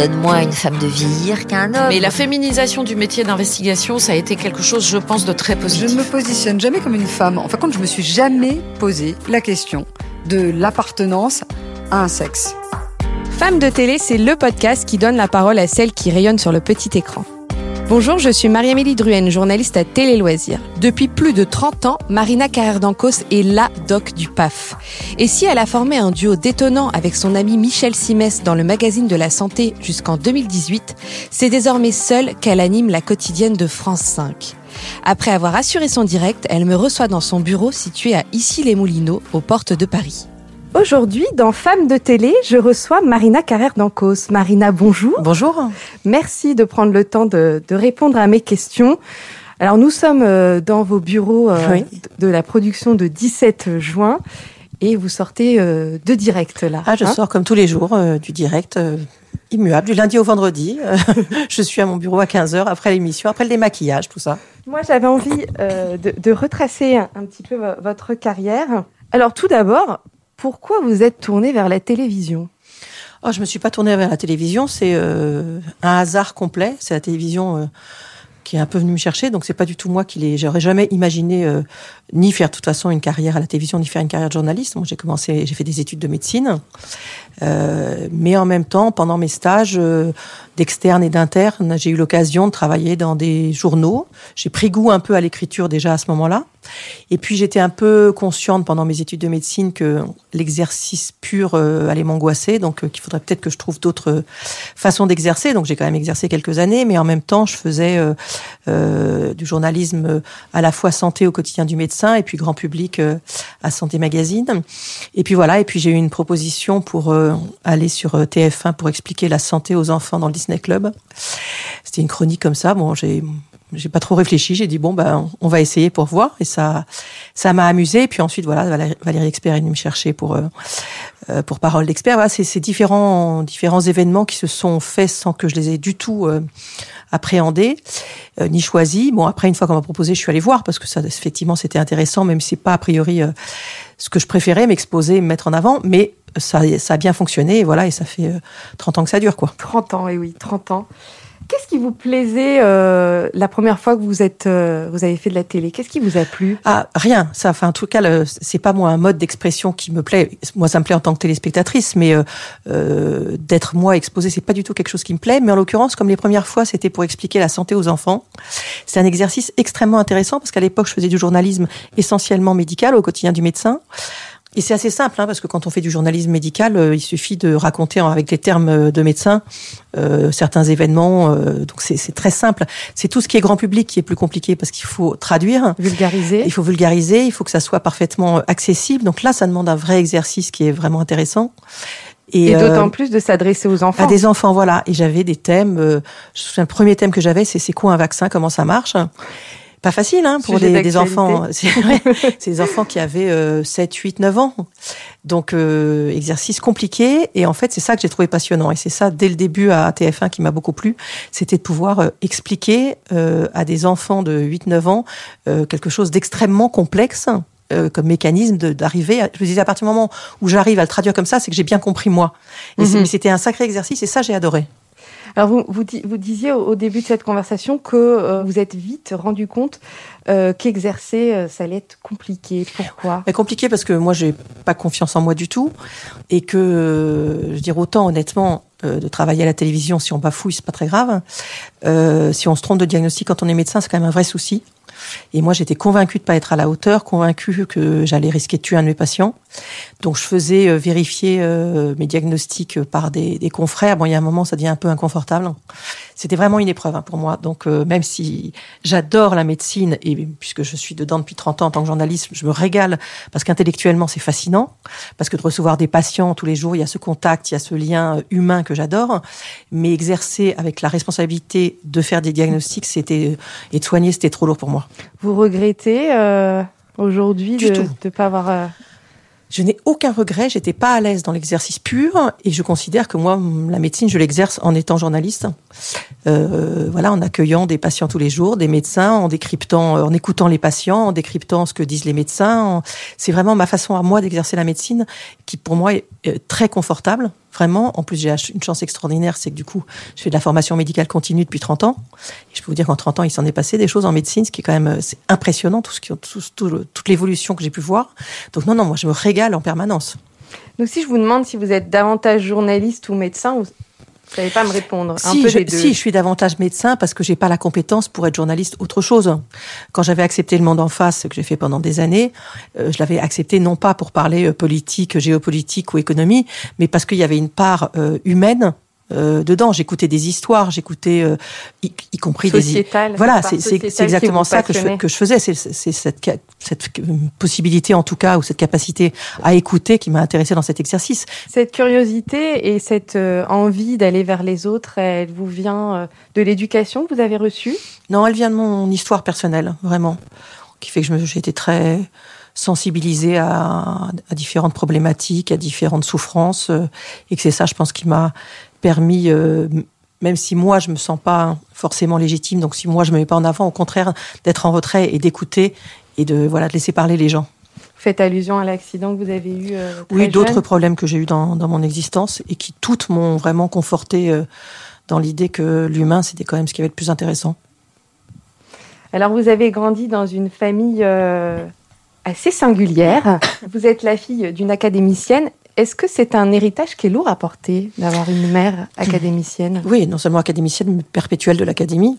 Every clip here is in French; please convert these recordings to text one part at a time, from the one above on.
donne moins à une femme de vieillir qu'à un homme. Mais la féminisation du métier d'investigation, ça a été quelque chose, je pense, de très positif. Je ne me positionne jamais comme une femme. En fin de compte, je me suis jamais posé la question de l'appartenance à un sexe. Femme de télé, c'est le podcast qui donne la parole à celles qui rayonnent sur le petit écran. Bonjour, je suis Marie-Amélie Druenne, journaliste à Télé Loisirs. Depuis plus de 30 ans, Marina Carrère d'Ancos est la doc du PAF. Et si elle a formé un duo détonnant avec son ami Michel Simès dans le magazine de la santé jusqu'en 2018, c'est désormais seule qu'elle anime la quotidienne de France 5. Après avoir assuré son direct, elle me reçoit dans son bureau situé à Issy-les-Moulineaux, aux portes de Paris. Aujourd'hui, dans Femmes de télé, je reçois Marina Carrère d'Ancos. Marina, bonjour. Bonjour. Merci de prendre le temps de, répondre à mes questions. Alors, nous sommes euh, dans vos bureaux euh, de la production de 17 juin et vous sortez euh, de direct là. Ah, je hein sors comme tous les jours du direct immuable, du lundi au vendredi. je suis à mon bureau à 15h après l'émission, après le démaquillage, tout ça. Moi, j'avais envie de, retracer un, petit peu votre carrière. Alors, tout d'abord, pourquoi vous êtes tournée vers la télévision? Oh, je me suis pas tournée vers la télévision, c'est euh, un hasard complet. C'est la télévision euh, qui est un peu venue me chercher, donc c'est pas du tout moi qui l'ai. J'aurais jamais imaginé euh, ni faire de toute façon une carrière à la télévision, ni faire une carrière de journaliste. Moi, j'ai commencé, j'ai fait des études de médecine, mais en même temps, pendant mes stages, d'externe et d'interne, j'ai eu l'occasion de travailler dans des journaux. J'ai pris goût un peu à l'écriture déjà à ce moment-là. Et puis j'étais un peu consciente pendant mes études de médecine que l'exercice pur euh, allait m'angoisser, donc euh, qu'il faudrait peut-être que je trouve d'autres façons d'exercer. Donc j'ai quand même exercé quelques années, mais en même temps je faisais euh, du journalisme à la fois santé au quotidien du médecin et puis grand public à Santé Magazine. Et puis voilà, et puis j'ai eu une proposition pour aller sur TF1 pour expliquer la santé aux enfants dans le Disney Club. C'était une chronique comme ça. Bon, j'ai j'ai pas trop réfléchi. J'ai dit bon ben on va essayer pour voir et ça ça m'a amusé. Puis ensuite voilà Valérie Expert est venue me chercher pour euh, euh, pour parole d'expert. Voilà c'est ces différents différents événements qui se sont faits sans que je les ai du tout euh, appréhendés ni choisis. Bon après une fois qu'on m'a proposé, je suis allée voir parce que ça effectivement c'était intéressant même si c'est pas a priori ce que je préférais m'exposer, me mettre en avant, mais ça, ça a bien fonctionné, et voilà, et ça fait 30 ans que ça dure, quoi. 30 ans, et oui, 30 ans. Qu'est-ce qui vous plaisait euh, la première fois que vous êtes, euh, vous avez fait de la télé? Qu'est-ce qui vous a plu? Ah, rien. Ça, enfin, en tout cas, c'est pas moi un mode d'expression qui me plaît. Moi, ça me plaît en tant que téléspectatrice, mais euh, euh d'être moi exposée, c'est pas du tout quelque chose qui me plaît. Mais en l'occurrence, comme les premières fois, c'était pour expliquer la santé aux enfants. C'est un exercice extrêmement intéressant parce qu'à l'époque, je faisais du journalisme essentiellement médical au quotidien du médecin. Et c'est assez simple, hein, parce que quand on fait du journalisme médical, euh, il suffit de raconter avec les termes euh, de médecin euh, certains événements. Euh, donc c'est très simple. C'est tout ce qui est grand public qui est plus compliqué parce qu'il faut traduire, vulgariser. Il faut vulgariser, il faut que ça soit parfaitement accessible. Donc là, ça demande un vrai exercice qui est vraiment intéressant. Et, d'autant plus de s'adresser aux enfants. À des enfants, voilà. Et j'avais des thèmes. Euh, le premier thème que j'avais, c'est c'est quoi un vaccin, comment ça marche? Pas facile hein, pour des, des, enfants. C'est des enfants qui avaient euh, 7, 8, 9 ans. Donc, euh, exercice compliqué. Et en fait, c'est ça que j'ai trouvé passionnant. Et c'est ça, dès le début à TF1, qui m'a beaucoup plu. C'était de pouvoir euh, expliquer euh, à des enfants de 8, 9 ans euh, quelque chose d'extrêmement complexe comme mécanisme d'arriver. Je me disais, à partir du moment où j'arrive à le traduire comme ça, c'est que j'ai bien compris moi. Et mhm. c'était un sacré exercice et ça, j'ai adoré. Alors vous, vous, vous disiez au, début de cette conversation que euh, vous êtes vite rendu compte euh, qu'exercer, euh, ça allait être compliqué. Pourquoi? Compliqué parce que moi, j'ai pas confiance en moi du tout et que, je veux dire, autant honnêtement, de travailler à la télévision, si on bafouille, c'est pas très grave. si on se trompe de diagnostic quand on est médecin, c'est quand même un vrai souci. Et moi, j'étais convaincue de pas être à la hauteur, convaincue que j'allais risquer de tuer un de mes patients. Donc, je faisais euh, vérifier euh, mes diagnostics par des, des, confrères. Bon, il y a un moment, ça devient un peu inconfortable. C'était vraiment une épreuve hein, pour moi. Donc, euh, même si j'adore la médecine et puisque je suis dedans depuis 30 ans en tant que journaliste, je me régale parce qu'intellectuellement, c'est fascinant. Parce que de recevoir des patients tous les jours, il y a ce contact, il y a ce lien humain que j'adore. Mais exercer avec la responsabilité de faire des diagnostics, c'était et de soigner, c'était trop lourd pour moi. Vous regrettez euh, aujourd'hui de ne pas avoir... Euh... Je n'ai aucun regret, j'étais pas à l'aise dans l'exercice pur et je considère que moi, la médecine, je l'exerce en étant journaliste. Euh, voilà, en accueillant des patients tous les jours, des médecins, en décryptant, en écoutant les patients, en décryptant ce que disent les médecins. C'est vraiment ma façon à moi d'exercer la médecine qui, pour moi, est très confortable vraiment. En plus, j'ai une chance extraordinaire, c'est que du coup, je fais de la formation médicale continue depuis 30 ans. Et je peux vous dire qu'en 30 ans, il s'en est passé des choses en médecine, ce qui est quand même euh, c'est impressionnant, tout ce qui, tout, tout, toute l'évolution que j'ai pu voir. Donc non, non, moi, je me régale en permanence. Donc si je vous demande si vous êtes davantage journaliste ou médecin, vous savez pas me répondre. Un si, peu je, des deux. si, je suis davantage médecin parce que j'ai pas la compétence pour être journaliste autre chose. Quand j'avais accepté le monde en face, que j'ai fait pendant des années, euh, je l'avais accepté non pas pour parler euh, politique, géopolitique ou économie, mais parce qu'il y avait une part euh, humaine euh, dedans. J'écoutais des histoires, j'écoutais y, y, compris Sociétal, des voilà, c'est exactement ça que je, que je faisais. C'est cette, cette possibilité en tout cas ou cette capacité à écouter qui m'a intéressée dans cet exercice. Cette curiosité et cette euh, envie d'aller vers les autres, elle vous vient euh, de l'éducation que vous avez reçue? Non, elle vient de mon histoire personnelle, vraiment, qui fait que j'ai été très sensibilisée à, à, différentes problématiques, à différentes souffrances, euh, et que c'est ça, je pense, qui m'a permis, euh, même si moi je me sens pas forcément légitime, donc si moi je me mets pas en avant, au contraire d'être en retrait et d'écouter et de voilà de laisser parler les gens. Vous faites allusion à l'accident que vous avez eu. Euh, oui, d'autres problèmes que j'ai eu dans, dans mon existence et qui toutes m'ont vraiment conforté euh, dans l'idée que l'humain c'était quand même ce qui avait le plus intéressant. Alors vous avez grandi dans une famille euh, assez singulière. Vous êtes la fille d'une académicienne est-ce que c'est un héritage qui est lourd à porter d'avoir une mère académicienne? Oui, non seulement académicienne, mais perpétuelle de l'académie.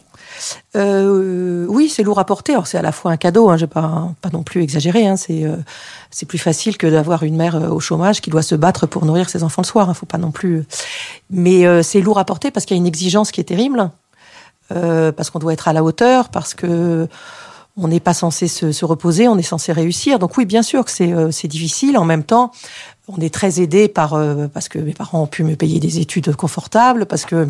Euh, oui, c'est lourd à porter. Alors c'est à la fois un cadeau. Hein, je pas pas non plus exagérer. Hein, c'est euh, c'est plus facile que d'avoir une mère euh, au chômage qui doit se battre pour nourrir ses enfants le soir. Hein, faut pas non plus. Mais c'est lourd à porter parce qu'il y a une exigence qui est terrible, parce qu'on doit être à la hauteur, parce que on n'est pas censé se, se, reposer, on est censé réussir. Donc oui, bien sûr que c'est difficile. En même temps, on est très aidé par euh, parce que mes parents ont pu me payer des études confortables, parce que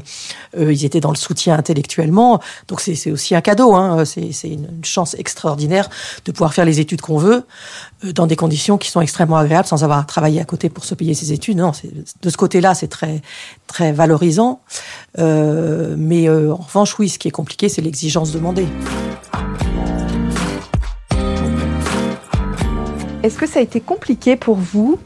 euh, ils étaient dans le soutien intellectuellement. Donc c'est aussi un cadeau. Hein. C'est une, une chance extraordinaire de pouvoir faire les études qu'on veut euh, dans des conditions qui sont extrêmement agréables, sans avoir à travailler à côté pour se payer ses études. Non, de ce côté-là, c'est très très valorisant. Mais en revanche, oui, ce qui est compliqué, c'est l'exigence demandée. Est-ce que ça a été compliqué pour vous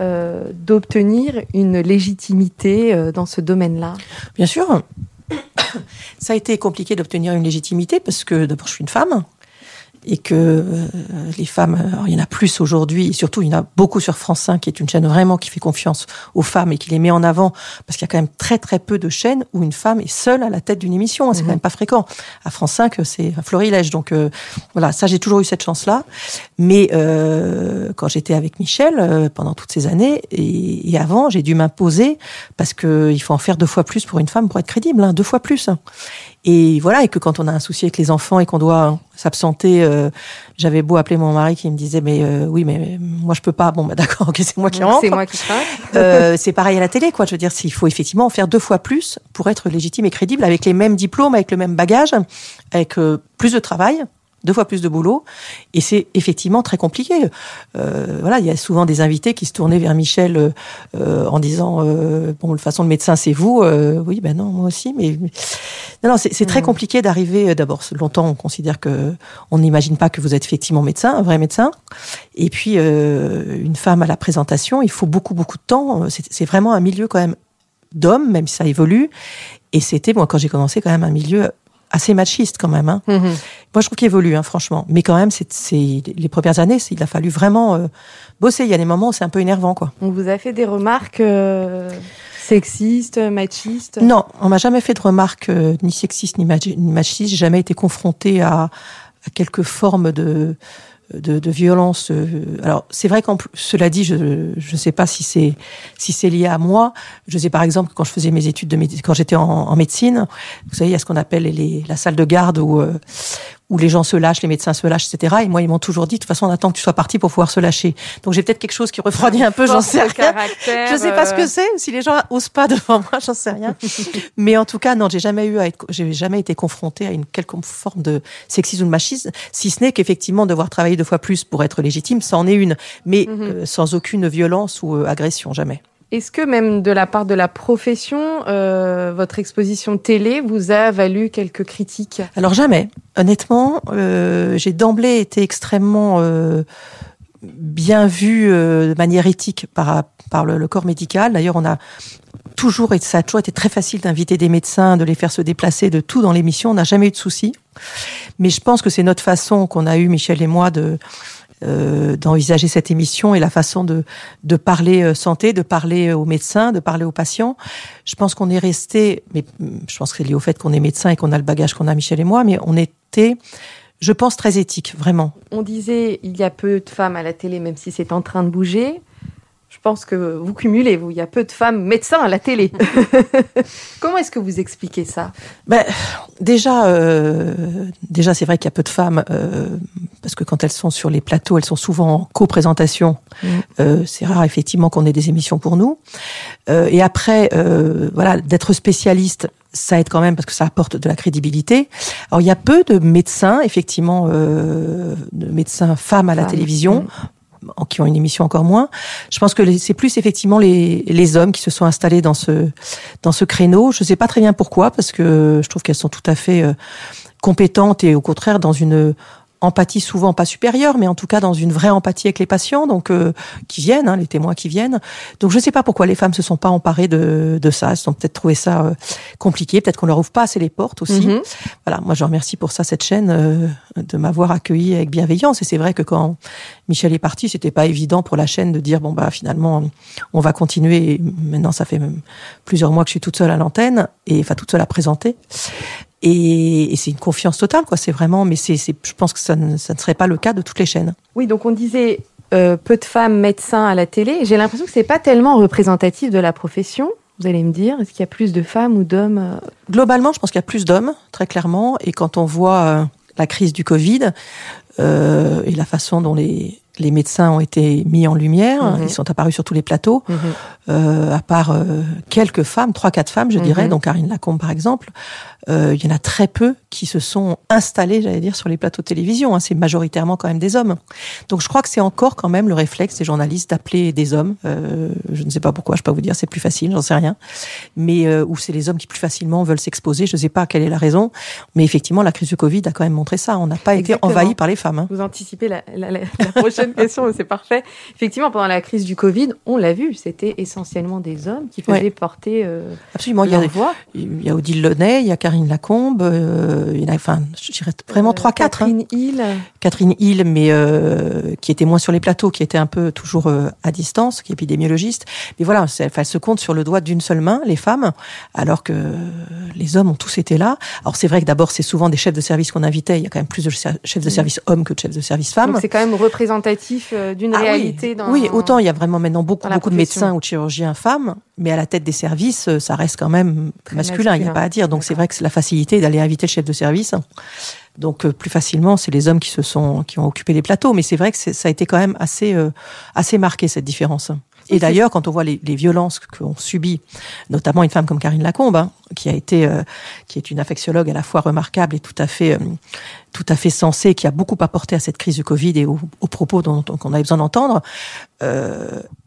euh, d'obtenir une légitimité euh, dans ce domaine-là? Bien sûr. Ça a été compliqué d'obtenir une légitimité parce que d'abord je suis une femme et que euh, les femmes, alors il y en a plus aujourd'hui, et surtout il y en a beaucoup sur France 5, qui est une chaîne vraiment qui fait confiance aux femmes et qui les met en avant, parce qu'il y a quand même très très peu de chaînes où une femme est seule à la tête d'une émission, c'est mmh. quand même pas fréquent. À France 5, c'est un florilège, donc euh, voilà, ça j'ai toujours eu cette chance-là. Mais euh, quand j'étais avec Michel euh, pendant toutes ces années et, et avant, j'ai dû m'imposer parce que il faut en faire deux fois plus pour une femme pour être crédible, hein, deux fois plus. Et voilà, et que quand on a un souci avec les enfants et qu'on doit s'absenter, euh, j'avais beau appeler mon mari qui me disait mais euh, oui mais moi je peux pas. Bon bah d'accord, ok c'est moi qui rentre. C'est moi qui euh, C'est pareil à la télé quoi. Je veux dire s'il faut effectivement en faire deux fois plus pour être légitime et crédible avec les mêmes diplômes, avec le même bagage, avec euh, plus de travail deux fois plus de boulot, et c'est effectivement très compliqué. Euh, voilà, il y a souvent des invités qui se tournaient vers Michel euh, en disant euh, bon, de toute façon le médecin c'est vous. Euh, oui, ben non, moi aussi, mais non, non c'est très mmh. compliqué d'arriver. D'abord, longtemps on considère que on n'imagine pas que vous êtes effectivement médecin, un vrai médecin, et puis euh, une femme à la présentation, il faut beaucoup beaucoup de temps. C'est vraiment un milieu quand même d'hommes, même si ça évolue. Et c'était moi quand j'ai commencé quand même un milieu assez machiste quand même. Hein. Mmh. Moi, je trouve qu'il évolue, hein, franchement. Mais quand même, c'est les premières années, il a fallu vraiment euh, bosser. Il y a des moments où c'est un peu énervant, quoi. On vous a fait des remarques euh, sexistes, machistes? Non, on m'a jamais fait de remarques euh, ni sexistes ni, ni machistes. J'ai jamais été confrontée à, à quelque forme de de, de violence. Alors c'est vrai qu'en cela dit, je ne sais pas si c'est si c'est lié à moi. Je sais par exemple quand je faisais mes études de quand j'étais en, en, médecine, vous savez, il y a ce qu'on appelle les, la salle de garde où euh, où les gens se lâchent, les médecins se lâchent, etc. Et moi, ils m'ont toujours dit, de toute façon, on attend que tu sois parti pour pouvoir se lâcher. Donc j'ai peut-être quelque chose qui refroidit un peu, j'en sais rien. Je sais pas ce que c'est. Si les gens osent pas devant moi, j'en sais rien. Mais en tout cas, non, j'ai jamais eu à être, j'ai jamais été confrontée à une quelconque forme de sexisme ou de machisme, si ce n'est qu'effectivement devoir travailler deux fois plus pour être légitime, ça en est une, mais mm -hmm. euh, sans aucune violence ou euh, agression, jamais. Est-ce que même de la part de la profession, euh, votre exposition télé vous a valu quelques critiques? Alors jamais. Honnêtement, euh, j'ai d'emblée été extrêmement euh, bien vu de manière éthique par, par le, corps médical. D'ailleurs, on a toujours, et ça a toujours été très facile d'inviter des médecins, de les faire se déplacer, de tout dans l'émission. On n'a jamais eu de soucis. Mais je pense que c'est notre façon qu'on a eu, Michel et moi, de euh, d'envisager cette émission et la façon de, de parler euh, santé, de parler aux médecins, de parler aux patients. Je pense qu'on est resté, mais je pense que c'est lié au fait qu'on est médecin et qu'on a le bagage qu'on a Michel et moi, mais on était je pense très éthique, vraiment. On disait il y a peu de femmes à la télé, même si c'est en train de bouger. Je pense que vous cumulez, vous. Il y a peu de femmes médecins à la télé. Comment est-ce que vous expliquez ça? Ben, Déjà, euh, déjà c'est vrai qu'il y a peu de femmes, euh, parce que quand elles sont sur les plateaux, elles sont souvent en co-présentation. Mm. Euh, c'est rare, effectivement, qu'on ait des émissions pour nous. Et après, voilà, d'être spécialiste, ça aide quand même parce que ça apporte de la crédibilité. Alors, il y a peu de médecins, effectivement, de médecins femmes à la télévision. Mm qui ont une émission encore moins. Je pense que c'est plus effectivement les, les hommes qui se sont installés dans ce dans ce créneau. Je ne sais pas très bien pourquoi, parce que je trouve qu'elles sont tout à fait euh, compétentes et au contraire dans une empathie souvent pas supérieure, mais en tout cas dans une vraie empathie avec les patients, donc euh, qui viennent, hein, les témoins qui viennent. Donc je ne sais pas pourquoi les femmes se sont pas emparées de, de ça. Elles ont peut-être trouvé ça euh, compliqué, peut-être qu'on leur ouvre pas assez les portes aussi. Mhm. Voilà, moi je remercie pour ça cette chaîne euh, de m'avoir accueilli avec bienveillance. Et c'est vrai que quand Michel est parti, c'était pas évident pour la chaîne de dire bon bah finalement on va continuer. maintenant ça fait même plusieurs mois que je suis toute seule à l'antenne et enfin toute seule à présenter. Et, et c'est une confiance totale, quoi. C'est vraiment, mais c'est, je pense que ça ne, ça ne serait pas le cas de toutes les chaînes. Oui, donc on disait euh, peu de femmes médecins à la télé. J'ai l'impression que c'est pas tellement représentatif de la profession. Vous allez me dire, est-ce qu'il y a plus de femmes ou d'hommes euh? Globalement, je pense qu'il y a plus d'hommes, très clairement. Et quand on voit euh, la crise du Covid euh, et la façon dont les, les médecins ont été mis en lumière, mhm. ils sont apparus sur tous les plateaux, mhm. euh, à part euh, quelques femmes, trois quatre femmes, je dirais, mhm. donc Karine Lacombe par exemple, euh, il y en a très peu qui se sont installés, j'allais dire, sur les plateaux de télévision. Hein. C'est majoritairement quand même des hommes. Donc je crois que c'est encore quand même le réflexe des journalistes d'appeler des hommes. Euh, je ne sais pas pourquoi, je peux pas vous dire, c'est plus facile, j'en sais rien. Mais euh, où c'est les hommes qui plus facilement veulent s'exposer. Je ne sais pas quelle est la raison, mais effectivement la crise du Covid a quand même montré ça. On n'a pas été envahi par les femmes. Hein. Vous anticipez la, la, la, prochaine question, c'est parfait. Effectivement, pendant la crise du Covid, on l'a vu, c'était essentiellement des hommes qui faisaient porter. Absolument. Il y a, voix. il y a Odile Launay, il y a Karine Lacombe, euh, il y en a, enfin, je dirais vraiment trois, quatre. Hein. Catherine Hill. Catherine Hill, mais euh, qui était moins sur les plateaux, qui était un peu toujours euh, à distance, qui est épidémiologiste. Mais voilà, elle se compte sur le doigt d'une seule main, les femmes, alors que les hommes ont tous été là. Alors c'est vrai que d'abord, c'est souvent des chefs de service qu'on invitait. Il y a quand même plus de chefs de mm. service hommes que de chefs de service femmes. Donc c'est quand même représentatif d'une ah réalité. Oui. Dans, oui, autant il y a vraiment maintenant beaucoup, beaucoup de médecins ou de chirurgiens femmes, mais à la tête des services, ça reste quand même masculin, il n'y a pas à dire. Donc c'est vrai que la facilité d'aller inviter le chef de service. Donc euh, plus facilement, c'est les hommes qui se sont qui ont occupé les plateaux. Mais c'est vrai que ça a été quand même assez euh, assez marqué cette différence. Et d'ailleurs, quand on voit les, les violences qu'ont subies, notamment une femme comme Karine Lacombe, hein, qui a été, euh, qui est une infectiologue à la fois remarquable et tout à fait, tout à fait sensée, qui a beaucoup apporté à cette crise du Covid et aux, propos dont, dont on avait besoin d'entendre.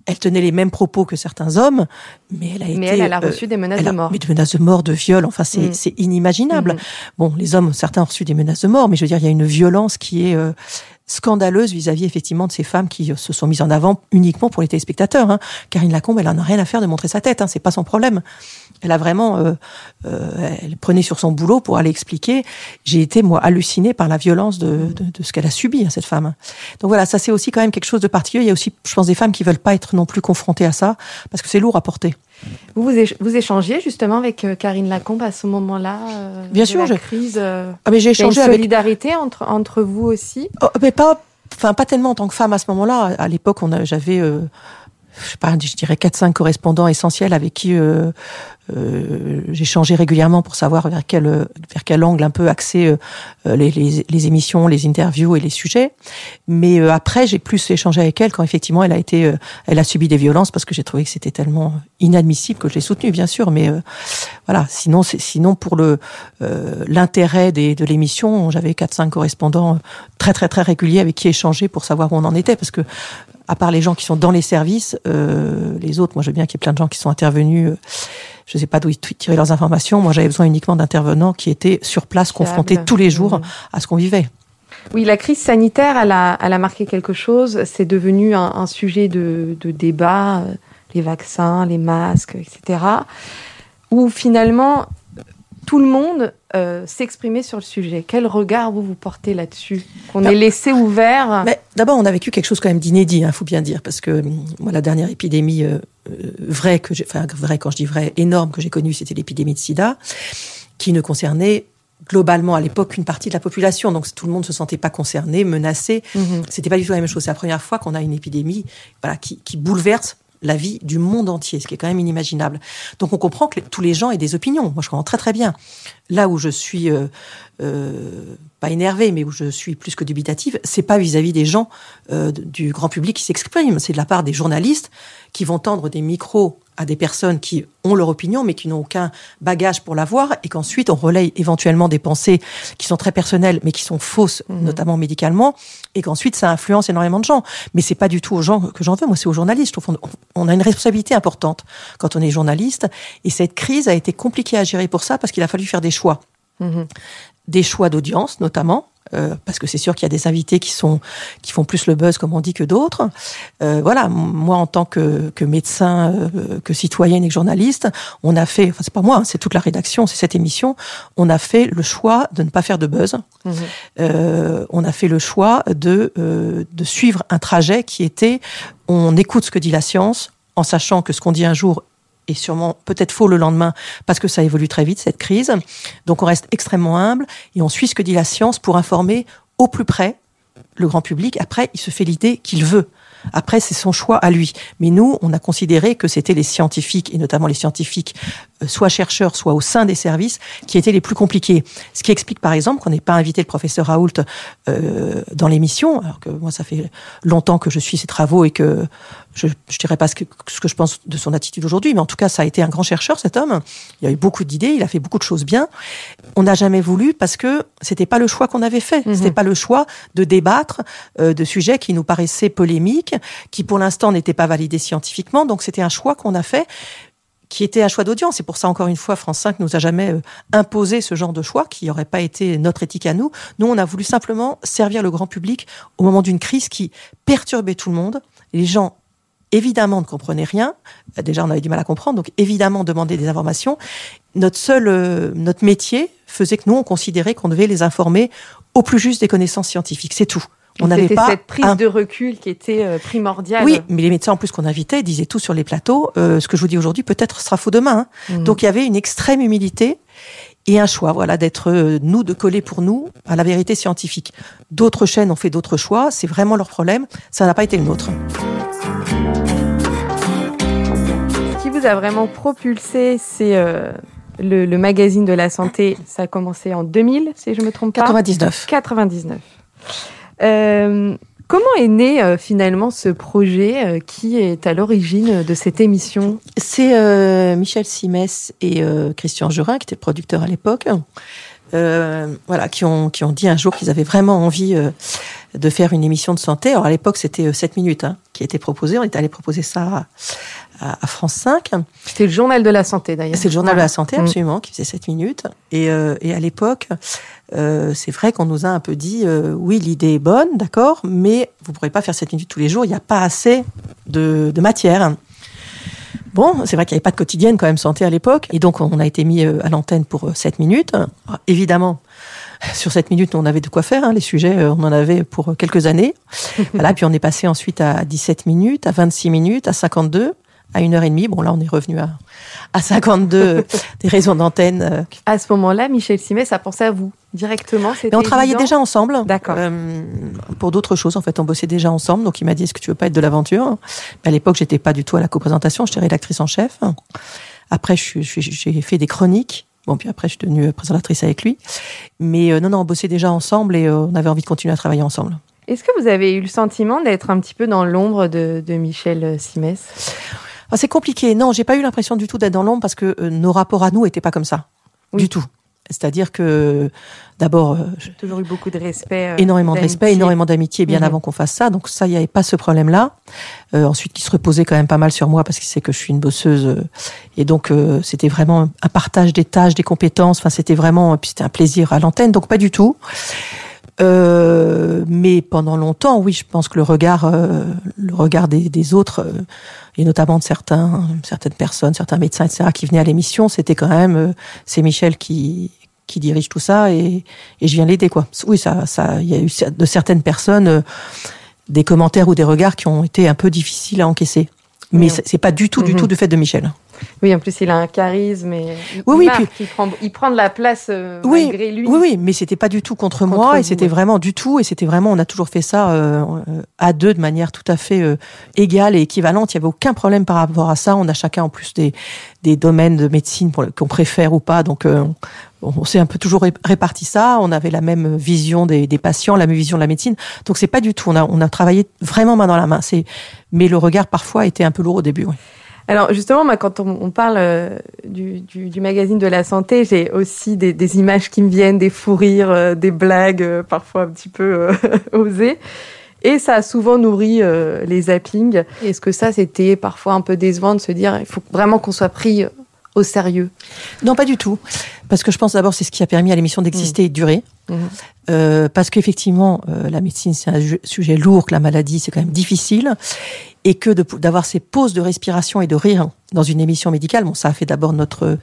Euh, elle tenait les mêmes propos que certains hommes, mais elle a mais été. Elle, a reçu des menaces de mort. Mais de menaces de mort, de viol. Enfin, c'est mm. c'est inimaginable. Mm. Bon, les hommes, certains ont reçu des menaces de mort, mais je veux dire, il y a une violence qui est scandaleuse vis-à-vis effectivement de ces femmes qui se sont mises en avant uniquement pour les téléspectateurs. Hein. Karine Lacombe, elle en a rien à faire de montrer sa tête, hein, c'est pas son problème. Elle a vraiment, euh, euh, elle prenait sur son boulot pour aller expliquer. J'ai été moi hallucinée par la violence de, de, de ce qu'elle a subi, hein, cette femme. Donc voilà, ça c'est aussi quand même quelque chose de particulier. Il y a aussi, je pense, des femmes qui veulent pas être non plus confrontées à ça parce que c'est lourd à porter. Vous, vous, échangiez justement avec euh, Karine Lacombe à ce moment-là euh, Bien sûr, la crise. Euh, ah, mais j'ai échangé une solidarité entre entre vous aussi? Oh, mais pas, enfin pas tellement en tant que femme à ce moment-là. À l'époque, on j'avais je sais pas, je dirais 4-5 correspondants essentiels avec qui euh, euh, j'ai changé régulièrement pour savoir vers quel vers quel angle un peu axer euh, les, les, les, émissions, les interviews et les sujets. Mais euh, après, j'ai plus échangé avec elle quand effectivement elle a été, euh, elle a subi des violences parce que j'ai trouvé que c'était tellement inadmissible que je l'ai soutenue, bien sûr. Mais voilà, sinon, sinon pour le l'intérêt de l'émission, j'avais 4-5 correspondants très très très réguliers avec qui échanger pour savoir où on en était parce que à part les gens qui sont dans les services, euh, les autres, moi je veux bien qu'il y ait plein de gens qui sont intervenus, euh, je ne sais pas d'où ils tiraient leurs informations, moi j'avais besoin uniquement d'intervenants qui étaient sur place, confrontés tous les jours à ce qu'on vivait. Oui, la crise sanitaire, elle a, elle a marqué quelque chose. C'est devenu un, un sujet de, de, débat, euh, les vaccins, les masques, etc. Où finalement, tout le monde euh, s'exprimer sur le sujet. Quel regard vous vous portez là-dessus Qu'on ait laissé ouvert Mais d'abord, on a vécu quelque chose quand même d'inédit, il hein, faut bien dire, parce que moi, la dernière épidémie euh, euh, vraie que j'ai, enfin vraie quand je dis vraie, énorme que j'ai connue, c'était l'épidémie de SIDA, qui ne concernait globalement à l'époque qu'une partie de la population, donc tout le monde se sentait pas concerné, menacé. Mm-hmm. C'était pas du tout la même chose. C'est la première fois qu'on a une épidémie, voilà, qui, qui bouleverse la vie du monde entier, ce qui est quand même inimaginable. Donc on comprend que tous les gens aient des opinions. Moi, je comprends très très bien. Là où je suis euh, euh, pas énervée, mais où je suis plus que dubitative, c'est pas vis-à-vis des gens euh, du grand public qui s'expriment, c'est de la part des journalistes qui vont tendre des micros à des personnes qui ont leur opinion mais qui n'ont aucun bagage pour l'avoir et qu'ensuite on relaye éventuellement des pensées qui sont très personnelles mais qui sont fausses mhm. notamment médicalement et qu'ensuite ça influence énormément de gens mais c'est pas du tout aux gens que j'en veux moi c'est aux journalistes on a une responsabilité importante quand on est journaliste et cette crise a été compliquée à gérer pour ça parce qu'il a fallu faire des choix mhm. des choix d'audience notamment euh, parce que c'est sûr qu'il y a des invités qui sont qui font plus le buzz comme on dit que d'autres. Euh, voilà, moi en tant que, que médecin, euh, que citoyenne et que journaliste, on a fait, enfin c'est pas moi, hein, c'est toute la rédaction, c'est cette émission, on a fait le choix de ne pas faire de buzz. Mhm. on a fait le choix de de suivre un trajet qui était, on écoute ce que dit la science, en sachant que ce qu'on dit un jour et sûrement peut-être faux le lendemain parce que ça évolue très vite cette crise. Donc on reste extrêmement humble et on suit ce que dit la science pour informer au plus près le grand public. Après, il se fait l'idée qu'il veut. Après, c'est son choix à lui. Mais nous, on a considéré que c'était les scientifiques, et notamment les scientifiques, soit chercheurs, soit au sein des services, qui étaient les plus compliqués. Ce qui explique, par exemple, qu'on n'ait pas invité le professeur Raoult euh, dans l'émission, alors que moi, ça fait longtemps que je suis ses travaux et que je ne dirais pas ce que, ce que je pense de son attitude aujourd'hui, mais en tout cas, ça a été un grand chercheur, cet homme. Il a eu beaucoup d'idées, il a fait beaucoup de choses bien. On n'a jamais voulu parce que c'était pas le choix qu'on avait fait. Mhm. C'était pas le choix de débattre euh, de sujets qui nous paraissaient polémiques, qui pour l'instant n'étaient pas validés scientifiquement. Donc c'était un choix qu'on a fait qui était un choix d'audience. C'est pour ça, encore une fois, France 5 nous a jamais euh, imposé ce genre de choix qui n'aurait pas été notre éthique à nous. Nous, on a voulu simplement servir le grand public au moment d'une crise qui perturbait tout le monde. Les gens évidemment ne comprenaient rien. Déjà, on avait du mal à comprendre, donc évidemment demander des informations. Notre seul, euh, notre métier faisait que nous, on considérait qu'on devait les informer au plus juste des connaissances scientifiques. C'est tout. On n'avait pas cette prise de recul qui était euh, primordiale. Oui, mais les médecins en plus qu'on invitait disaient tout sur les plateaux. Euh, ce que je vous dis aujourd'hui peut-être sera faux demain. Hein. Mmh. Donc il y avait une extrême humilité et un choix, voilà, d'être nous de coller pour nous à la vérité scientifique. D'autres chaînes ont fait d'autres choix. C'est vraiment leur problème. Ça n'a pas été le nôtre. a vraiment propulsé, c'est euh, le, magazine de la santé. Ça a commencé en 2000, si je me trompe pas. 99. 99. Euh, comment est né euh, finalement ce projet qui est à l'origine de cette émission? C'est Michel Simès et Christian Jurin, qui étaient producteurs à l'époque, voilà, qui ont, qui ont dit un jour qu'ils avaient vraiment envie de faire une émission de santé. Alors à l'époque, c'était 7 minutes hein, qui était proposé. On était allé proposer ça à, France 5. C'était le journal de la santé d'ailleurs. C'est le journal de la santé, mm. absolument, qui faisait 7 minutes. Et, euh, et à l'époque, euh, c'est vrai qu'on nous a un peu dit, euh, oui, l'idée est bonne, d'accord, mais vous ne pourrez pas faire 7 minutes tous les jours, il n'y a pas assez de, de matière. Bon, c'est vrai qu'il n'y avait pas de quotidienne quand même santé à l'époque, et donc on a été mis à l'antenne pour 7 minutes. évidemment, sur 7 minutes, on avait de quoi faire. Hein, les sujets, on en avait pour quelques années. voilà, puis on est passé ensuite à 17 minutes, à 26 minutes, à 52 à une heure et demie. Bon, là, on est revenu à, à 52 des raisons d'antenne. Euh. À ce moment-là, Michel Simès a pensé à vous directement. Mais on travaillait déjà ensemble. D'accord. Euh, pour d'autres choses, en fait, on bossait déjà ensemble. Donc, il m'a dit Est-ce que tu veux pas être de l'aventure? À l'époque, j'étais pas du tout à la coprésentation. J'étais rédactrice en chef. Après, j'ai fait des chroniques. Bon, puis après, je suis devenue présentatrice avec lui. Mais euh, non, non, on bossait déjà ensemble et on avait envie de continuer à travailler ensemble. Est-ce que vous avez eu le sentiment d'être un petit peu dans l'ombre de, de Michel Simès? Ah, c'est compliqué. Non, j'ai pas eu l'impression du tout d'être dans l'ombre parce que euh, nos rapports à nous étaient pas comme ça. Du tout. C'est-à-dire que d'abord, euh, j'ai toujours eu beaucoup de respect, euh, énormément de respect, énormément d'amitié bien mhm. avant qu'on fasse ça. Donc ça, il n'y avait pas ce problème-là. ensuite, qui se reposait quand même pas mal sur moi parce qu'il sait que je suis une bosseuse, et donc c'était vraiment un partage des tâches, des compétences. Enfin, c'était vraiment, puis c'était un plaisir à l'antenne. Donc pas du tout. Euh, mais pendant longtemps, oui, je pense que le regard, euh, le regard des, des autres, euh, et notamment de certains, certaines personnes, certains médecins, etc., qui venaient à l'émission, c'était quand même, euh, c'est Michel qui qui dirige tout ça et, et je viens l'aider quoi. Oui, ça, ça, il y a eu de certaines personnes euh, des commentaires ou des regards qui ont été un peu difficiles à encaisser. Mais c'est pas du tout, du tout du fait de Michel. Oui, en plus, il a un charisme et il, Oui, oui, marque, puis- il, prend, il prend de la place euh, Oui, malgré lui. Oui, oui, mais c'était pas du tout contre, Contre moi, et c'était ouais. vraiment du tout, et c'était vraiment, on a toujours fait ça euh, à deux de manière tout à fait euh, égale et équivalente. Il y avait aucun problème par rapport à ça. On a chacun en plus des des domaines de médecine pour le- qu'on préfère ou pas, donc. euh, on on s'est un peu toujours ré- réparti ça. On avait la même vision des, des patients, la même vision de la médecine. Donc c'est pas du tout. On a, on a travaillé vraiment main dans la main. C'est, mais le regard parfois était un peu lourd au début. oui. Alors justement, moi, quand on, on parle euh, du, du, du magazine de la santé, j'ai aussi des, des images qui me viennent, des fous rires, euh, des blagues euh, parfois un petit peu osées. Et ça a souvent nourri les zappings. Est-ce que ça, c'était parfois un peu décevant de se dire, il faut vraiment qu'on soit pris au sérieux? Non, pas du tout. Parce que je pense d'abord c'est ce qui a permis à l'émission d'exister et de durer. Mhm. Euh, parce qu'effectivement, euh, la médecine c'est un sujet lourd, que la maladie c'est quand même difficile, et que d'avoir ces pauses de respiration et de rire dans une émission médicale, bon, ça a fait d'abord notre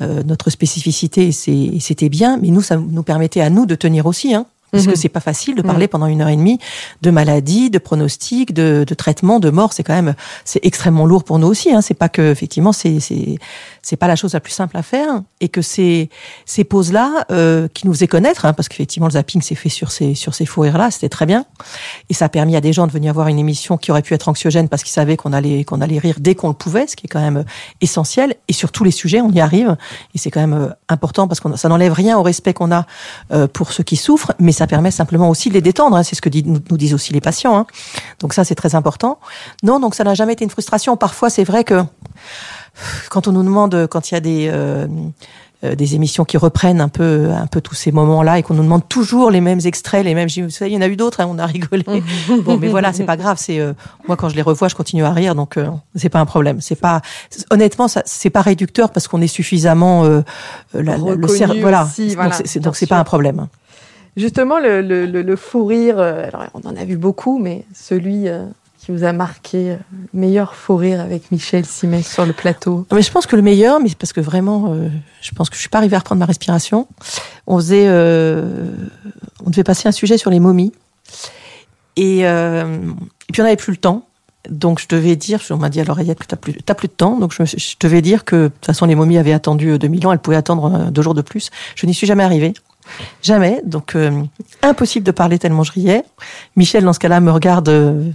euh, notre spécificité, c'était bien, mais nous ça nous permettait à nous de tenir aussi, hein. Parce Mhm. que c'est pas facile de parler pendant une heure et demie de maladie, de pronostics, de, de traitement, de mort. C'est quand même, c'est extrêmement lourd pour nous aussi. Hein. C'est pas que effectivement, c'est c'est c'est pas la chose la plus simple à faire, et que ces ces pauses là euh, qui nous faisaient connaître, hein, parce qu'effectivement le zapping s'est fait sur ces sur ces fous rires là, c'était très bien, et ça a permis à des gens de venir voir une émission qui aurait pu être anxiogène parce qu'ils savaient qu'on allait qu'on allait rire dès qu'on le pouvait, ce qui est quand même euh, essentiel. Et sur tous les sujets, on y arrive, et c'est quand même euh, important parce que ça n'enlève rien au respect qu'on a euh, pour ceux qui souffrent, mais ça permet simplement aussi de les détendre. hein. C'est ce que dit- nous, nous disent aussi les patients. hein. Donc ça, c'est très important. Non, donc ça n'a jamais été une frustration. Parfois, c'est vrai que quand on nous demande, quand il y a des euh, euh, des émissions qui reprennent un peu un peu tous ces moments-là et qu'on nous demande toujours les mêmes extraits, les mêmes. Vous savez, il y en a eu d'autres, hein, on a rigolé. bon, mais voilà, c'est pas grave. C'est euh, moi quand je les revois, je continue à rire, donc euh, c'est pas un problème. C'est pas honnêtement, ça c'est pas réducteur parce qu'on est suffisamment euh, la- le cerveau. Voilà, aussi, donc voilà, donc c'est pas un problème. Justement, le, fou rire, euh, alors on en a vu beaucoup, mais celui euh, qui vous a marqué, euh, le meilleur fou rire avec Michel Simès sur le plateau. Mais je pense que le meilleur, mais parce que vraiment, je pense que je suis pas arrivée à reprendre ma respiration. On faisait, on devait passer un sujet sur les momies, et, puis on n'avait plus le temps. Donc je devais dire, on m'a dit à l'oreillette que t'as plus, plus de temps. Donc je, je devais dire que de toute façon les momies avaient attendu euh, 2000 ans, elles pouvaient attendre deux jours de plus. Je n'y suis jamais arrivée. Jamais. Donc euh, impossible de parler tellement je riais. Michel dans ce cas-là me regarde euh,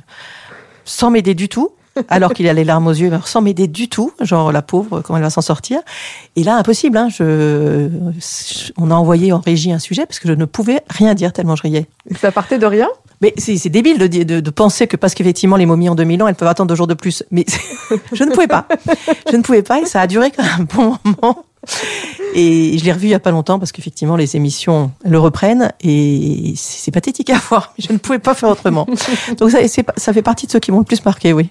sans m'aider du tout. Alors qu'il a les larmes aux yeux, mais sans m'aider du tout, genre la pauvre, comment elle va s'en sortir? Et là, impossible. Hein, je, on a envoyé en régie un sujet parce que je ne pouvais rien dire tellement je riais. Ça partait de rien? Mais c'est débile de, de penser que parce qu'effectivement les momies ont 2000 ans, elles peuvent attendre deux jours de plus. Mais je ne pouvais pas. Je ne pouvais pas et ça a duré quand même un bon moment. Et je l'ai revu il y a pas longtemps parce qu'effectivement les émissions le reprennent et c'est pathétique à voir. Mais je ne pouvais pas faire autrement. Donc ça, fait partie de ceux qui m'ont le plus marqué, oui.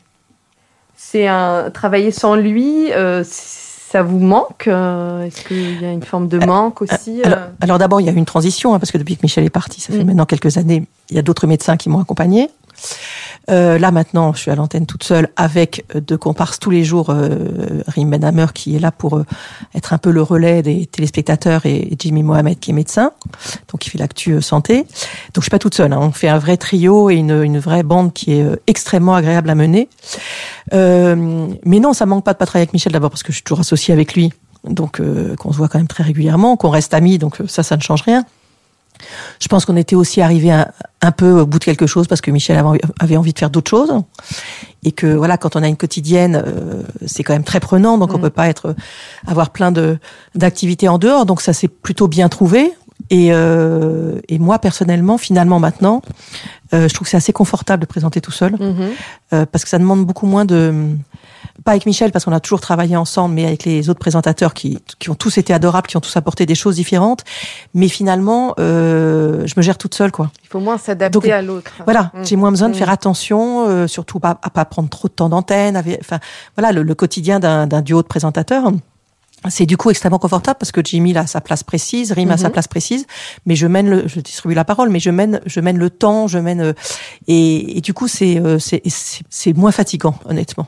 C'est un travailler sans lui, euh, ça vous manque euh, Est-ce qu'il y a une forme de manque aussi Alors, euh? alors d'abord, il y a eu une transition, hein, parce que depuis que Michel est parti, ça fait Mm. maintenant quelques années, il y a d'autres médecins qui m'ont accompagné. Euh, là maintenant, je suis à l'antenne toute seule avec euh, deux comparses tous les jours, euh, Rim Benhammer qui est là pour euh, être un peu le relais des téléspectateurs et Jimmy Mohamed qui est médecin, donc il fait l'actu santé. Donc je suis pas toute seule, hein, on fait un vrai trio et une, une vraie bande qui est extrêmement agréable à mener. Mais non, ça manque pas de pas travailler avec Michel d'abord parce que je suis toujours associée avec lui, donc qu'on se voit quand même très régulièrement, qu'on reste amis, donc ça, ça ne change rien. Je pense qu'on était aussi arrivé un, un peu au bout de quelque chose parce que Michel avait envie, de faire d'autres choses et que voilà, quand on a une quotidienne, euh, c'est quand même très prenant, donc on Mm. peut pas être avoir plein de d'activités en dehors, donc ça s'est plutôt bien trouvé. Et, euh, et moi personnellement, finalement maintenant, euh, je trouve que c'est assez confortable de présenter tout seul Mhm. euh, parce que ça demande beaucoup moins de pas avec Michel parce qu'on a toujours travaillé ensemble, mais avec les autres présentateurs qui, qui ont tous été adorables, qui ont tous apporté des choses différentes. Mais finalement, euh, je me gère toute seule, quoi. Il faut moins s'adapter à l'autre. Voilà, Mm. j'ai moins besoin de Mm. faire attention, euh, surtout pas, à pas prendre trop de temps d'antenne. Enfin, voilà, le, le quotidien d'un duo de présentateurs. c'est du coup extrêmement confortable parce que Jimmy a sa place précise, Rim a sa Mhm. place précise, mais je mène le, je distribue la parole, mais je mène, je mène le temps, je mène, euh, et, et du coup c'est, euh, c'est moins fatigant, honnêtement.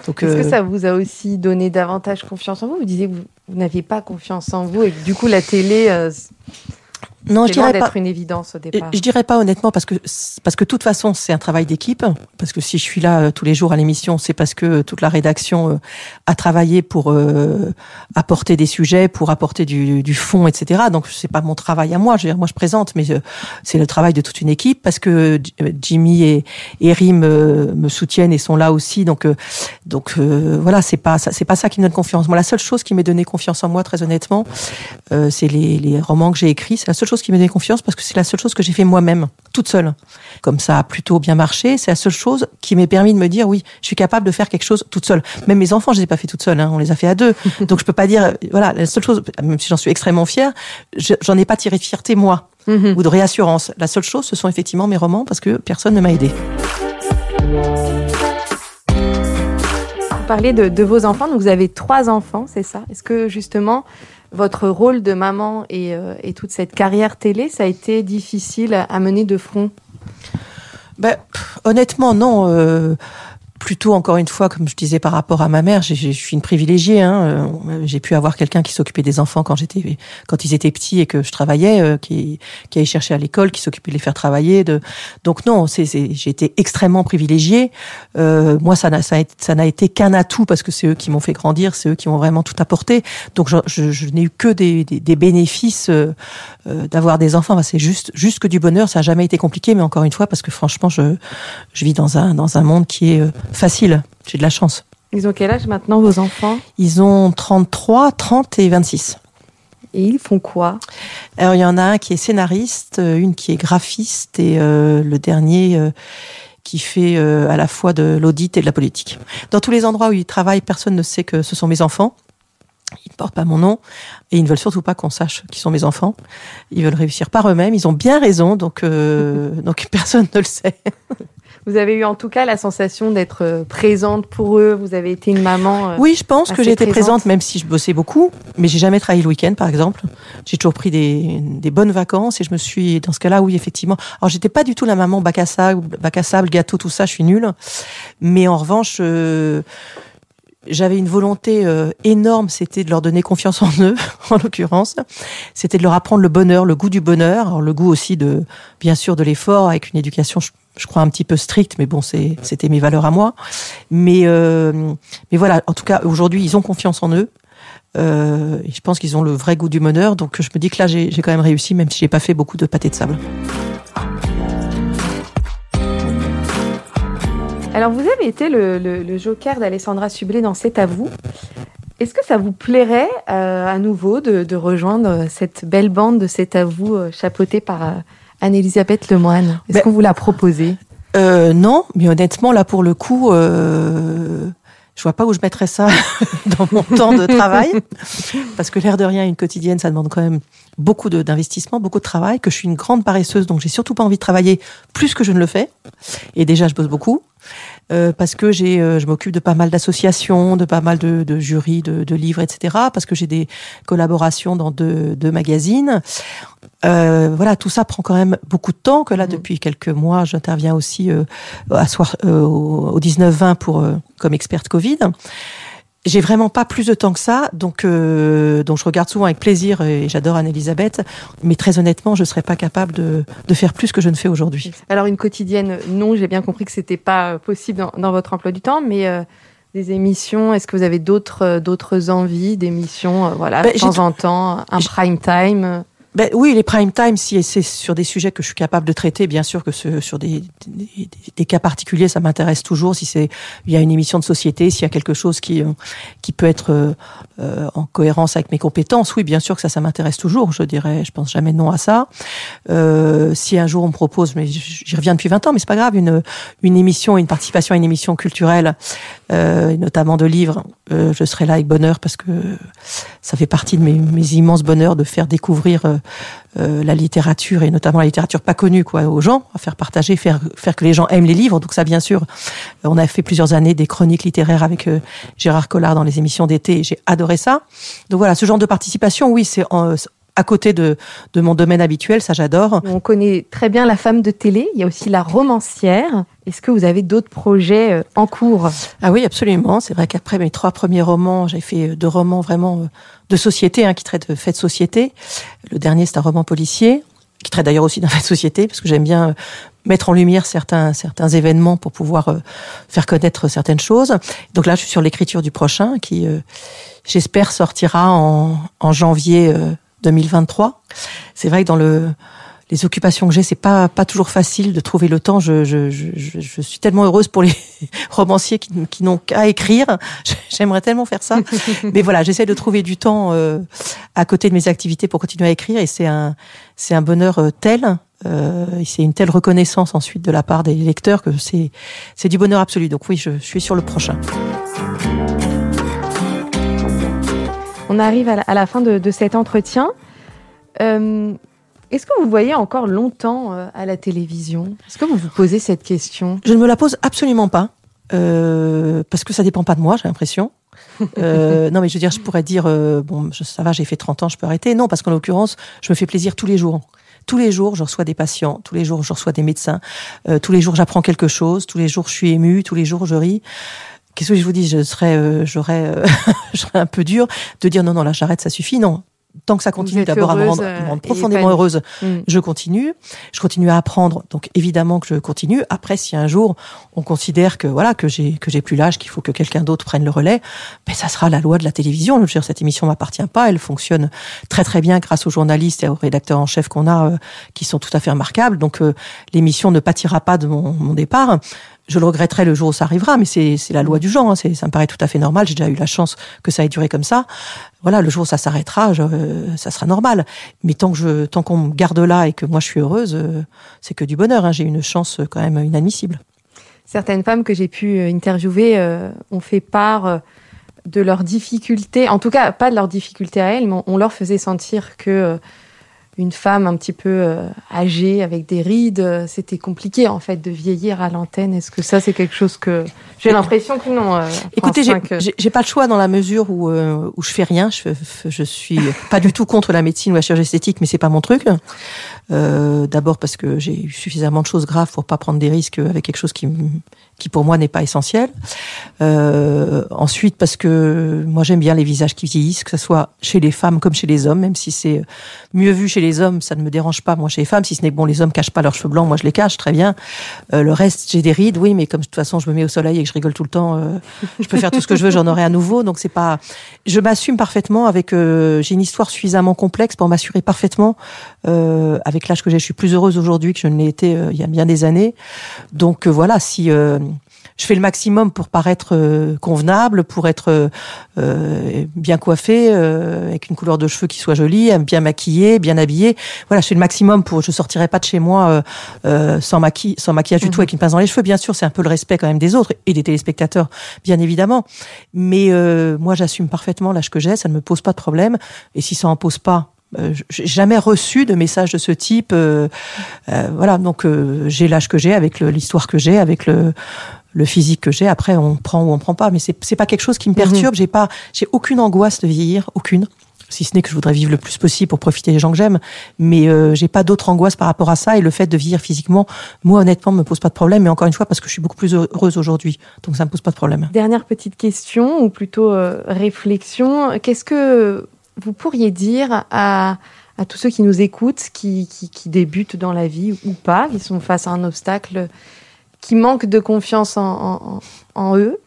Est-ce que euh, ça vous a aussi donné davantage confiance en vous? Vous disiez que vous, vous n'aviez pas confiance en vous et que du coup la télé, euh, non, je dirais pas. d'être une évidence au Je départ. je dirais pas honnêtement parce que parce que de toute façon c'est un travail d'équipe parce que si je suis là euh, tous les jours à l'émission c'est parce que euh, toute la rédaction euh, a travaillé pour euh, apporter des sujets pour apporter du, du fond etc donc c'est pas mon travail à moi je veux dire, moi je présente mais c'est le travail de toute une équipe parce que Jimmy et, et Rim me soutiennent et sont là aussi donc euh, donc euh, voilà c'est pas c'est pas ça qui me donne confiance moi la seule chose qui m'ait donné confiance en moi très honnêtement euh, c'est les, les romans que j'ai écrits. C'est la seule chose qui me donne confiance parce que c'est la seule chose que j'ai fait moi-même, toute seule. Comme ça a plutôt bien marché, c'est la seule chose qui m'est permis de me dire oui, je suis capable de faire quelque chose toute seule. Même mes enfants, je les ai pas fait toute seule, hein, on les a fait à deux. Donc je peux pas dire, voilà, la seule chose, même si j'en suis extrêmement fière, je- j'en ai pas tiré de fierté moi Mhm. ou de réassurance. La seule chose, ce sont effectivement mes romans parce que personne ne m'a aidé. Vous parlez de, de vos enfants, donc vous avez trois enfants, c'est ça? Est-ce que justement votre rôle de maman et, euh, et toute cette carrière télé, ça a été difficile à mener de front? Ben, honnêtement, non. euh, plutôt, encore une fois, comme je disais par rapport à ma mère, je suis une privilégiée. Hein, euh, j'ai pu avoir quelqu'un qui s'occupait des enfants quand j'étais, quand ils étaient petits et que je travaillais, euh, qui, qui allait chercher à l'école, qui s'occupait de les faire travailler. De... Donc non, j'ai été extrêmement privilégiée. Euh, moi, ça n'a, ça, ça n'a été qu'un atout parce que c'est eux qui m'ont fait grandir, c'est eux qui m'ont vraiment tout apporté. Donc je, je, je n'ai eu que des, des, des bénéfices euh, euh, d'avoir des enfants. Enfin, c'est juste, juste que du bonheur. Ça a jamais été compliqué, mais encore une fois, parce que franchement, je, je vis dans un, dans un monde qui est euh, facile. J'ai de la chance. Ils ont quel âge maintenant, vos enfants? Ils ont 33, 30 et 26. Et ils font quoi? Alors, il y en a un qui est scénariste, euh, une qui est graphiste et euh, le dernier euh, qui fait euh, à la fois de l'audit et de la politique. Dans tous les endroits où ils travaillent, personne ne sait que ce sont mes enfants. Ils ne portent pas mon nom et ils ne veulent surtout pas qu'on sache qui sont mes enfants. Ils veulent réussir par eux-mêmes. Ils ont bien raison, donc euh, donc personne ne le sait. Vous avez eu en tout cas la sensation d'être euh, présente pour eux. Vous avez été une maman. euh, Oui, je pense que j'ai été présente. présente, même si je bossais beaucoup, mais j'ai jamais travaillé le week-end, par exemple. J'ai toujours pris des, des bonnes vacances et je me suis, dans ce cas-là, oui, effectivement. Alors, j'étais pas du tout la maman bac à sable, bac à sable, gâteau, tout ça, je suis nulle. Mais en revanche, euh, j'avais une volonté euh, énorme, c'était de leur donner confiance en eux, en l'occurrence. C'était de leur apprendre le bonheur, le goût du bonheur, alors le goût aussi de, bien sûr, de l'effort, avec une éducation, je, crois, un petit peu stricte, mais bon, c'était mes valeurs à moi. Mais, euh, mais voilà, en tout cas, aujourd'hui, ils ont confiance en eux. Euh, je pense qu'ils ont le vrai goût du bonheur. Donc, je me dis que là, j'ai, j'ai quand même réussi, même si j'ai pas fait beaucoup de pâté de sable. Alors, vous avez été le, le- le joker d'Alessandra Sublet dans C'est à vous. Est-ce que ça vous plairait euh, à nouveau de, de rejoindre cette belle bande de C'est à vous, euh, chapeautée par euh, Anne-Elisabeth Lemoine? Est-ce Ben- qu'on vous l'a proposé non, mais honnêtement, là, pour le coup, je vois pas où je mettrais ça dans mon temps de travail. Parce que l'air de rien, une quotidienne, ça demande quand même beaucoup d'investissement, beaucoup de travail, que je suis une grande paresseuse, donc j'ai surtout pas envie de travailler plus que je ne le fais. Et déjà, je bosse beaucoup. Euh, parce que j'ai, euh, je m'occupe de pas mal d'associations, de pas mal de, de jurys, de, de livres, etc. Parce que j'ai des collaborations dans deux, deux magazines. Euh, voilà, tout ça prend quand même beaucoup de temps. Que là, Mhm. depuis quelques mois, j'interviens aussi euh, à soir, euh, au, au 19-20 pour euh, comme experte Covid. J'ai vraiment pas plus de temps que ça, donc euh, donc je regarde souvent avec plaisir et j'adore Anne-Elisabeth, mais très honnêtement, je serais pas capable de, de faire plus que je ne fais aujourd'hui. Alors, une quotidienne, non, j'ai bien compris que c'était pas possible dans, dans votre emploi du temps, mais euh, des émissions, est-ce que vous avez d'autres euh, d'autres envies d'émissions, euh, voilà, Ben, de temps en temps, un prime time euh, Ben oui, les prime time, si c'est sur des sujets que je suis capable de traiter, bien sûr que ce- sur des, des, cas particuliers, ça m'intéresse toujours. Si c'est il y a une émission de société, s'il y a quelque chose qui euh, qui peut être euh, euh, en cohérence avec mes compétences, oui, bien sûr que ça, ça m'intéresse toujours. Je dirais, je pense jamais non à ça. Euh, si un jour on me propose, mais j'y reviens depuis 20 ans, mais c'est pas grave, une une émission, une participation à une émission culturelle, euh, notamment de livres, euh, je serai là avec bonheur parce que ça fait partie de mes, mes immenses bonheurs de faire découvrir euh, euh, la littérature et notamment la littérature pas connue quoi aux gens, à faire partager, faire faire que les gens aiment les livres. Donc ça, bien sûr, on a fait plusieurs années des chroniques littéraires avec Gérard Collard dans les émissions d'été. J'ai adoré ça. Donc voilà, ce genre de participation, oui, c'est à côté de, de mon domaine habituel, ça j'adore. On connaît très bien la femme de télé, il y a aussi la romancière. Est-ce que vous avez d'autres projets euh, en cours? Ah oui, absolument. C'est vrai qu'après mes trois premiers romans, j'ai fait euh, deux romans vraiment euh, de société, hein, qui traitent de faits de société. Le dernier, c'est un roman policier, qui traite d'ailleurs aussi d'un fait de société, parce que j'aime bien mettre en lumière certains certains événements pour pouvoir faire connaître certaines choses. Donc là, je suis sur l'écriture du prochain, qui j'espère sortira en, en janvier 2023. C'est vrai que dans le les occupations que j'ai, c'est pas pas toujours facile de trouver le temps. Je, je, je, je suis tellement heureuse pour les romanciers qui, qui n'ont qu'à écrire. J'aimerais tellement faire ça, mais voilà, j'essaie de trouver du temps euh, à côté de mes activités pour continuer à écrire, et c'est un c'est un bonheur euh, tel, euh, c'est une telle reconnaissance ensuite de la part des lecteurs que c'est c'est du bonheur absolu. Donc oui, je, je suis sur le prochain. On arrive à la, fin de, cet entretien. Euh, est-ce que vous voyez encore longtemps euh, à la télévision? Est-ce que vous vous posez cette question? Je ne me la pose absolument pas, euh, parce que ça dépend pas de moi, j'ai l'impression. non, mais je veux dire, je pourrais dire, bon, ça va, j'ai fait 30 ans, je peux arrêter. Non, parce qu'en l'occurrence, je me fais plaisir tous les jours. Tous les jours, je reçois des patients, tous les jours, je reçois des médecins, tous les jours, j'apprends quelque chose, tous les jours, je suis émue, tous les jours, je ris. Qu'est-ce que je vous dis? Je serais, euh, j'aurais, euh, j'aurais un peu dur de dire non, non, là, j'arrête, ça suffit. Non, tant que ça continue d'abord à me rendre, euh, profondément heureuse, mm. je continue. Je continue à apprendre, donc évidemment que je continue. Après, si un jour on considère que voilà que j'ai que j'ai plus l'âge, qu'il faut que quelqu'un d'autre prenne le relais, ben ça sera la loi de la télévision. Je veux dire, cette émission m'appartient pas, elle fonctionne très très bien grâce aux journalistes et aux rédacteurs en chef qu'on a, qui sont tout à fait remarquables. Donc l'émission ne pâtira pas de mon, mon départ je le regretterai le jour où ça arrivera, mais c'est la loi du genre. Hein, ça me paraît tout à fait normal. J'ai déjà eu la chance que ça ait duré comme ça. Voilà, le jour où ça s'arrêtera, euh, ça sera normal. Mais tant que tant qu'on me garde là et que moi je suis heureuse, euh, c'est que du bonheur. Hein. J'ai une chance quand même inadmissible. Certaines femmes que j'ai pu euh, interviewer ont fait part de leurs difficultés, en tout cas pas de leurs difficultés à elles, mais on leur faisait sentir que une femme un petit peu euh, âgée avec des rides, euh, c'était compliqué en fait de vieillir à l'antenne. Est-ce que ça c'est quelque chose que j'ai l'impression que non euh, Écoutez, j'ai pas le choix dans la mesure où où je fais rien. Je, je suis pas du tout contre la médecine ou la chirurgie esthétique, mais c'est pas mon truc. D'abord parce que j'ai eu suffisamment de choses graves pour pas prendre des risques avec quelque chose qui qui pour moi n'est pas essentiel. Euh, ensuite, parce que moi j'aime bien les visages qui vieillissent, que ce soit chez les femmes comme chez les hommes, même si c'est mieux vu chez les hommes, ça ne me dérange pas. Moi chez les femmes, si ce n'est bon, les hommes cachent pas leurs cheveux blancs, moi je les cache très bien. Euh, le reste, j'ai des rides, oui, mais comme de toute façon je me mets au soleil et que je rigole tout le temps, euh, je peux faire tout ce que je veux, j'en aurai à nouveau. Donc c'est pas, je m'assume parfaitement avec. Euh, j'ai une histoire suffisamment complexe pour m'assurer parfaitement euh, avec l'âge que j'ai. Je suis plus heureuse aujourd'hui que je ne l'ai été il y a bien des années. Donc voilà, si je fais le maximum pour paraître euh, convenable, pour être euh, bien coiffée, euh, avec une couleur de cheveux qui soit jolie, bien maquillée, bien habillée. Voilà, je fais le maximum pour. Je sortirai pas de chez moi sans maquillage, sans maquillage du tout, mhm. avec une pince dans les cheveux. Bien sûr, c'est un peu le respect quand même des autres et des téléspectateurs, bien évidemment. Mais moi, j'assume parfaitement l'âge que j'ai, ça ne me pose pas de problème. Et si ça en pose pas, j'ai jamais reçu de message de ce type. voilà, donc j'ai l'âge que j'ai, avec l'histoire que j'ai, avec le, le physique que j'ai. Après, on prend ou on prend pas, mais c'est pas quelque chose qui me perturbe. Mhm. J'ai pas, j'ai aucune angoisse de vieillir, aucune. Si ce n'est que je voudrais vivre le plus possible pour profiter des gens que j'aime, mais euh, j'ai pas d'autre angoisse par rapport à ça. Et le fait de vieillir physiquement, moi honnêtement, me pose pas de problème. Mais encore une fois, parce que je suis beaucoup plus heureuse aujourd'hui, donc ça me pose pas de problème. Dernière petite question, ou plutôt euh, réflexion. Qu'est-ce que vous pourriez dire à à tous ceux qui nous écoutent, qui, qui, qui débutent dans la vie ou pas, qui sont face à un obstacle qui manquent de confiance en, en, eux?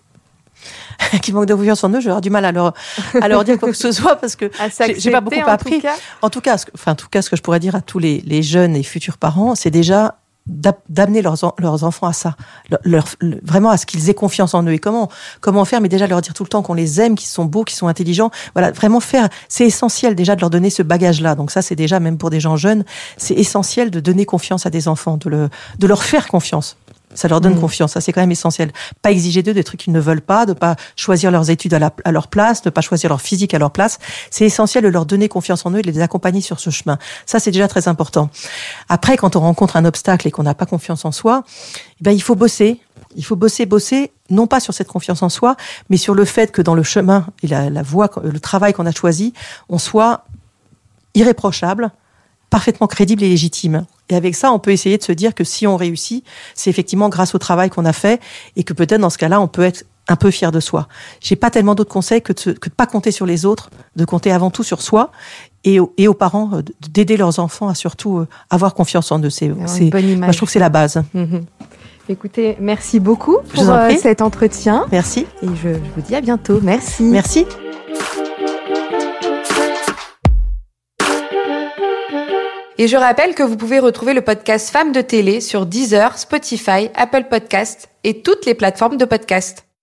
Qui manquent de confiance en eux, je vais avoir du mal à leur, à leur dire quoi que ce soit parce que j'ai pas beaucoup appris. en tout cas, ce enfin, en tout cas, ce que je pourrais dire à tous les, les jeunes et futurs parents, c'est déjà d'amener leurs, leurs enfants à ça, leur, vraiment à ce qu'ils aient confiance en eux. Et comment comment faire? Mais déjà leur dire tout le temps qu'on les aime, qu'ils sont beaux, qu'ils sont intelligents. Voilà, vraiment faire. C'est essentiel déjà de leur donner ce bagage-là. Donc ça, c'est déjà même pour des gens jeunes, c'est essentiel de donner confiance à des enfants, de le de leur faire confiance Ça leur donne Mm. confiance. Ça, c'est quand même essentiel. Pas exiger d'eux des trucs qu'ils ne veulent pas, de pas choisir leurs études à, la- à leur place, de pas choisir leur physique à leur place. C'est essentiel de leur donner confiance en eux et de les accompagner sur ce chemin. Ça, c'est déjà très important. Après, quand on rencontre un obstacle et qu'on n'a pas confiance en soi, eh ben, il faut bosser. Il faut bosser, bosser, non pas sur cette confiance en soi, mais sur le fait que dans le chemin et la, la voie, le travail qu'on a choisi, on soit irréprochable, parfaitement crédible et légitime. Et avec ça, on peut essayer de se dire que si on réussit, c'est effectivement grâce au travail qu'on a fait et que peut-être dans ce cas-là, on peut être un peu fier de soi. J'ai pas tellement d'autres conseils que de, se- que de pas compter sur les autres, de compter avant tout sur soi et, aux- et aux parents euh, d'aider leurs enfants à surtout euh, avoir confiance en eux. C'est, moi, image. je trouve que c'est la base. Mhm. Écoutez, merci beaucoup pour en euh, cet entretien Merci. et je, je vous dis à bientôt. Merci. Merci. Et je rappelle que vous pouvez retrouver le podcast Femmes de télé sur Deezer, Spotify, Apple Podcast et toutes les plateformes de podcast.